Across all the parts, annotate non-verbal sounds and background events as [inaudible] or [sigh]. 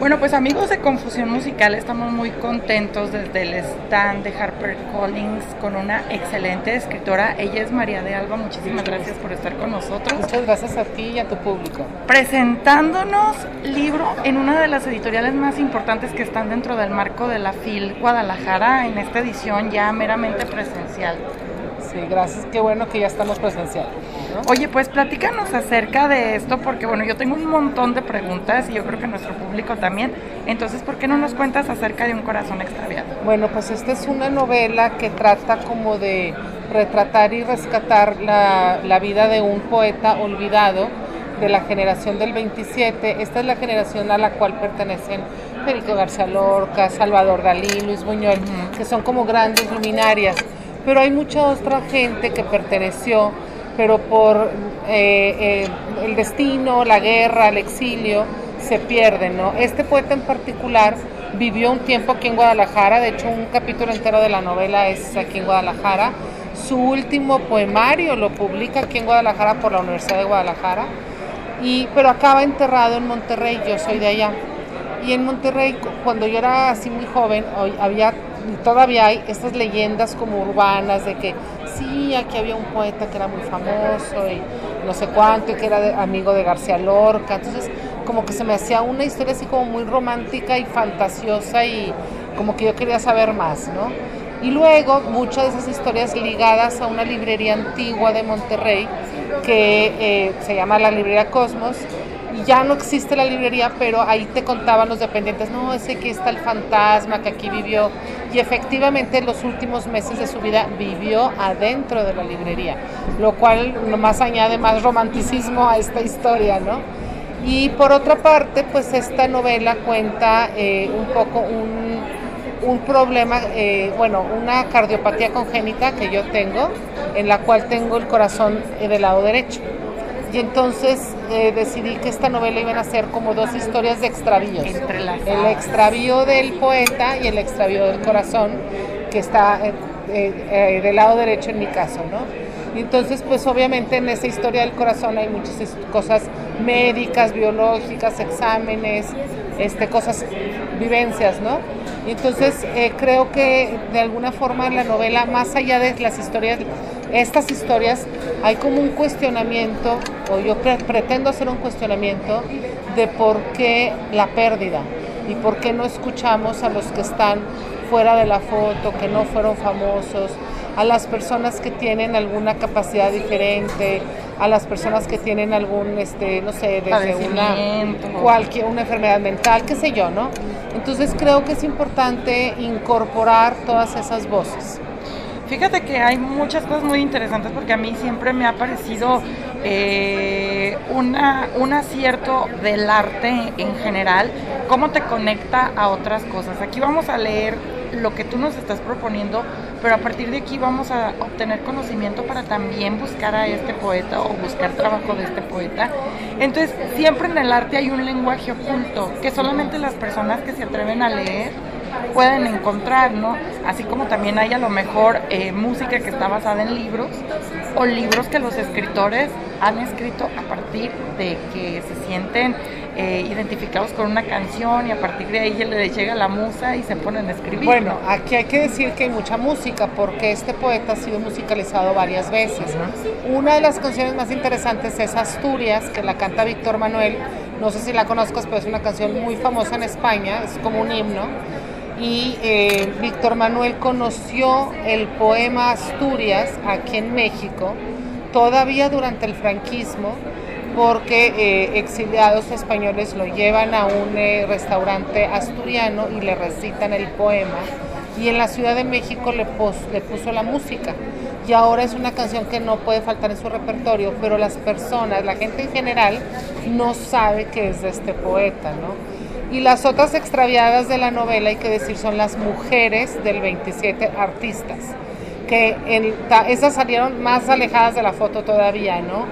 Bueno, pues amigos de Confusión Musical, estamos muy contentos desde el stand de Harper Collins con una excelente escritora. Ella es María de Alba. Muchísimas gracias por estar con nosotros. Muchas gracias a ti y a tu público. Presentándonos libro en una de las editoriales más importantes que están dentro del marco de la FIL Guadalajara en esta edición ya meramente presencial. Sí, gracias. Qué bueno que ya estamos presencial. Oye, pues platícanos acerca de esto, porque bueno, yo tengo un montón de preguntas y yo creo que nuestro público también. Entonces, ¿por qué no nos cuentas acerca de un corazón extraviado? Bueno, pues esta es una novela que trata como de retratar y rescatar la, la vida de un poeta olvidado de la generación del 27. Esta es la generación a la cual pertenecen Federico García Lorca, Salvador Dalí, Luis Buñuel, que son como grandes luminarias. Pero hay mucha otra gente que perteneció pero por eh, eh, el destino, la guerra, el exilio, se pierden. ¿no? Este poeta en particular vivió un tiempo aquí en Guadalajara, de hecho un capítulo entero de la novela es aquí en Guadalajara. Su último poemario lo publica aquí en Guadalajara por la Universidad de Guadalajara, y, pero acaba enterrado en Monterrey, yo soy de allá. Y en Monterrey, cuando yo era así muy joven, había todavía hay estas leyendas como urbanas de que sí, aquí había un poeta que era muy famoso y no sé cuánto, y que era amigo de García Lorca. Entonces, como que se me hacía una historia así como muy romántica y fantasiosa y como que yo quería saber más, ¿no? Y luego muchas de esas historias ligadas a una librería antigua de Monterrey que eh, se llama la Librería Cosmos ya no existe la librería, pero ahí te contaban los dependientes, no, ese que está el fantasma que aquí vivió. Y efectivamente en los últimos meses de su vida vivió adentro de la librería, lo cual nomás añade más romanticismo a esta historia, ¿no? Y por otra parte, pues esta novela cuenta eh, un poco un, problema, eh, bueno, una cardiopatía congénita que yo tengo, en la cual tengo el corazón eh, del lado derecho. Y entonces eh, decidí que esta novela iban a ser como dos historias de extravíos. El extravío del poeta y el extravío del corazón, que está eh, eh, del lado derecho en mi caso, ¿no? Y entonces, pues obviamente en esa historia del corazón hay muchas cosas médicas, biológicas, exámenes, este, cosas, vivencias, ¿no? Y entonces creo que de alguna forma la novela, más allá de las historias estas historias hay como un cuestionamiento, o yo pretendo hacer un cuestionamiento de por qué la pérdida y por qué no escuchamos a los que están fuera de la foto, que no fueron famosos, a las personas que tienen alguna capacidad diferente, a las personas que tienen algún, este, no sé, desde una, cualquier, una enfermedad mental, qué sé yo, ¿no? Entonces creo que es importante incorporar todas esas voces. Fíjate que hay muchas cosas muy interesantes porque a mí siempre me ha parecido eh, una, un acierto del arte en general, cómo te conecta a otras cosas. Aquí vamos a leer lo que tú nos estás proponiendo, pero a partir de aquí vamos a obtener conocimiento para también buscar a este poeta o buscar trabajo de este poeta. Entonces, siempre en el arte hay un lenguaje oculto que solamente las personas que se atreven a leer pueden encontrar, ¿no? Así como también hay a lo mejor eh, música que está basada en libros o libros que los escritores han escrito a partir de que se sienten eh, identificados con una canción y a partir de ahí les llega la musa y se ponen a escribir. Bueno, aquí hay que decir que hay mucha música porque este poeta ha sido musicalizado varias veces. Una de las canciones más interesantes es Asturias, que la canta Víctor Manuel. No sé si la conozcas, pero es una canción muy famosa en España, es como un himno y eh, Víctor Manuel conoció el poema Asturias aquí en México, todavía durante el franquismo, porque eh, exiliados españoles lo llevan a un eh, restaurante asturiano y le recitan el poema. Y en la Ciudad de México le, le puso la música. Y ahora es una canción que no puede faltar en su repertorio, pero las personas, la gente en general, no sabe que es de este poeta, ¿no? Y las otras extraviadas de la novela, hay que decir, son las mujeres del 27 artistas, que en, esas salieron más alejadas de la foto todavía, ¿no?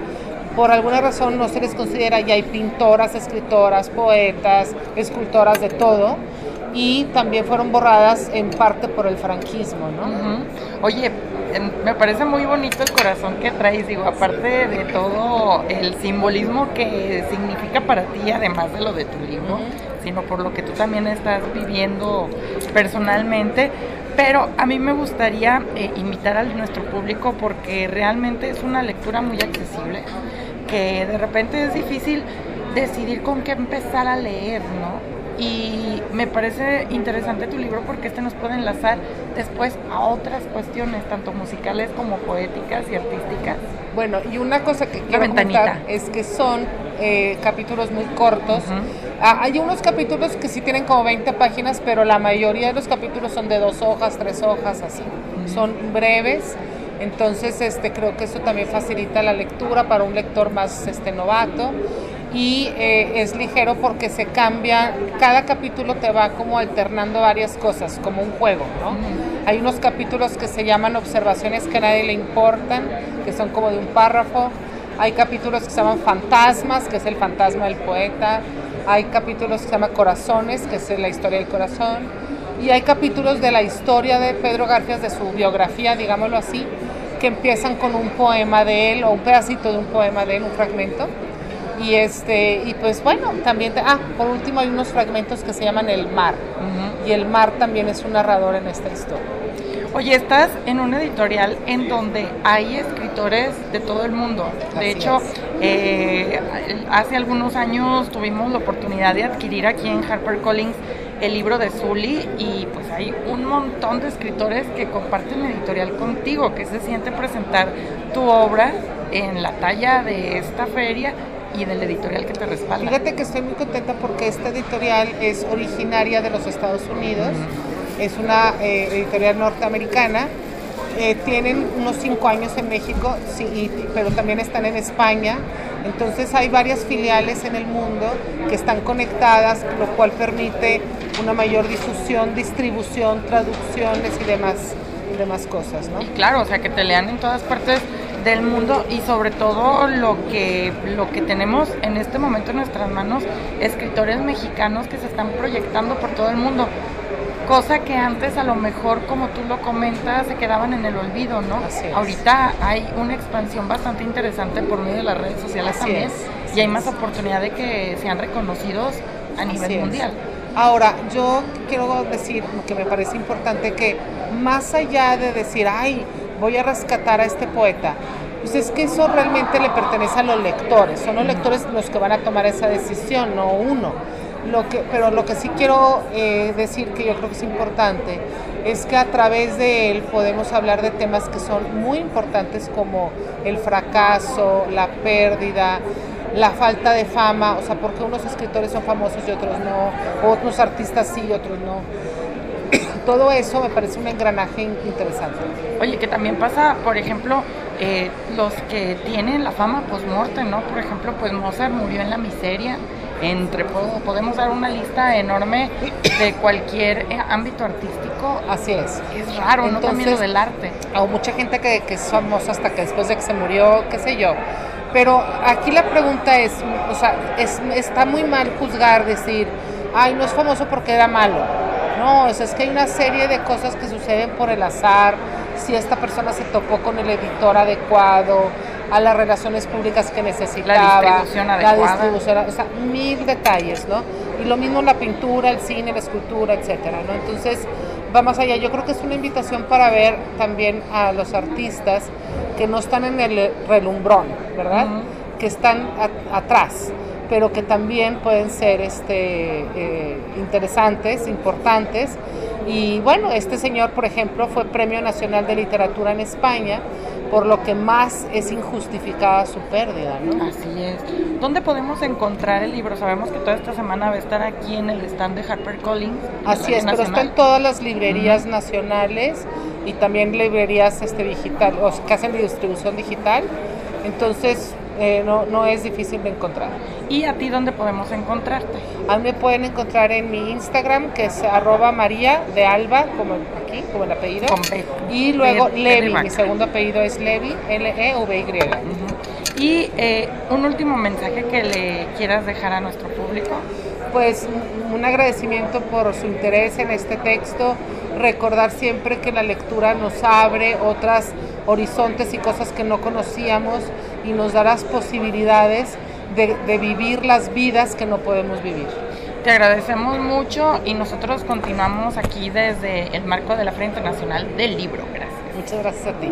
Por alguna razón no se les considera, ya hay pintoras, escritoras, poetas, escultoras de todo, y también fueron borradas en parte por el franquismo, ¿no? Oye, me parece muy bonito el corazón que traes, digo, aparte de todo el simbolismo que significa para ti, además de lo de tu libro, sino por lo que tú también estás viviendo personalmente. Pero a mí me gustaría eh, invitar a nuestro público porque realmente es una lectura muy accesible, que de repente es difícil decidir con qué empezar a leer, ¿no? Y me parece interesante tu libro porque este nos puede enlazar después a otras cuestiones, tanto musicales como poéticas y artísticas. Bueno, y una cosa que quiero comentar es que son eh, capítulos muy cortos. Hay unos capítulos que sí tienen como 20 páginas, pero la mayoría de los capítulos son de dos hojas, tres hojas, así. Son breves. Entonces, este, creo que eso también facilita la lectura para un lector más este, novato y eh, es ligero porque se cambia, cada capítulo te va como alternando varias cosas, como un juego, ¿no? Hay unos capítulos que se llaman observaciones que a nadie le importan, que son como de un párrafo, hay capítulos que se llaman fantasmas, que es el fantasma del poeta, hay capítulos que se llaman corazones, que es la historia del corazón, y hay capítulos de la historia de Pedro García, de su biografía, digámoslo así, que empiezan con un poema de él o un pedacito de un poema de él, un fragmento y este y pues bueno, también ah, por último hay unos fragmentos que se llaman El mar. Y el mar también es un narrador en esta historia. Oye, estás en una editorial en donde hay escritores de todo el mundo. De hecho, eh, hace algunos años tuvimos la oportunidad de adquirir aquí en HarperCollins el libro de Zully y pues hay un montón de escritores que comparten editorial contigo, que se siente presentar tu obra en la talla de esta feria y del editorial que te respalda. Fíjate que estoy muy contenta porque esta editorial es originaria de los Estados Unidos, es una eh, editorial norteamericana. Eh, tienen unos cinco años en México, sí, pero también están en España. Entonces hay varias filiales en el mundo que están conectadas, lo cual permite una mayor difusión, distribución, traducciones y demás, demás cosas. ¿no? claro, o sea, que te lean en todas partes del mundo y sobre todo lo que, lo que tenemos en este momento en nuestras manos, escritores mexicanos que se están proyectando por todo el mundo. Cosa que antes a lo mejor, como tú lo comentas, se quedaban en el olvido, ¿no? Ahorita hay una expansión bastante interesante por medio de las redes sociales también y hay más oportunidad de que sean reconocidos a nivel mundial. Ahora, yo quiero decir que me parece importante que más allá de decir, ay, voy a rescatar a este poeta. Pues es que eso realmente le pertenece a los lectores, son los lectores los que van a tomar esa decisión, no uno. Lo que, pero lo que sí quiero eh, decir que yo creo que es importante es que a través de él podemos hablar de temas que son muy importantes como el fracaso, la pérdida, la falta de fama, o sea, porque unos escritores son famosos y otros no, otros artistas sí y otros no [coughs] todo eso me parece un engranaje interesante. Oye, que también pasa, por ejemplo, eh, los que tienen la fama post-mortem, ¿no? Por ejemplo, pues Mozart murió en la miseria. Entre podemos dar una lista enorme de cualquier eh, ámbito artístico. Así es. Es raro, ¿no? También lo del arte. O mucha gente que, que es famosa hasta que después de que se murió, qué sé yo. Pero aquí la pregunta es, o sea, es, está muy mal juzgar, decir, ay, no es famoso porque era malo no, es, es que hay una serie de cosas que suceden por el azar, si esta persona se topó con el editor adecuado, a las relaciones públicas que necesitaba, la distribución adecuada. La distribución, o sea, mil detalles, ¿no? Y lo mismo la pintura, el cine, la escultura, etcétera, ¿no? Entonces, vamos allá. Yo creo que es una invitación para ver también a los artistas que no están en el relumbrón, ¿verdad? Que están atrás pero que también pueden ser este, eh, interesantes, importantes. Y bueno, este señor, por ejemplo, fue Premio Nacional de Literatura en España, por lo que más es injustificada su pérdida, ¿no? Así es. ¿Dónde podemos encontrar el libro? Sabemos que toda esta semana va a estar aquí en el stand de HarperCollins. Así es, pero está en todas las librerías nacionales y también librerías este, digital, o que hacen distribución digital. Entonces, eh, no, no es difícil de encontrar. ¿Y a ti dónde podemos encontrarte? A mí me pueden encontrar en mi Instagram, que es arroba María de Alba, como aquí, como el apellido. y luego Levi, mi segundo apellido es Levi, L-E-V-Y. Y eh, un último mensaje que le quieras dejar a nuestro público. Pues un agradecimiento por su interés en este texto, recordar siempre que la lectura nos abre otras horizontes y cosas que no conocíamos y nos darás posibilidades de, vivir las vidas que no podemos vivir. Te agradecemos mucho y nosotros continuamos aquí desde el marco de la Feria Internacional del Libro. Gracias. Muchas gracias a ti.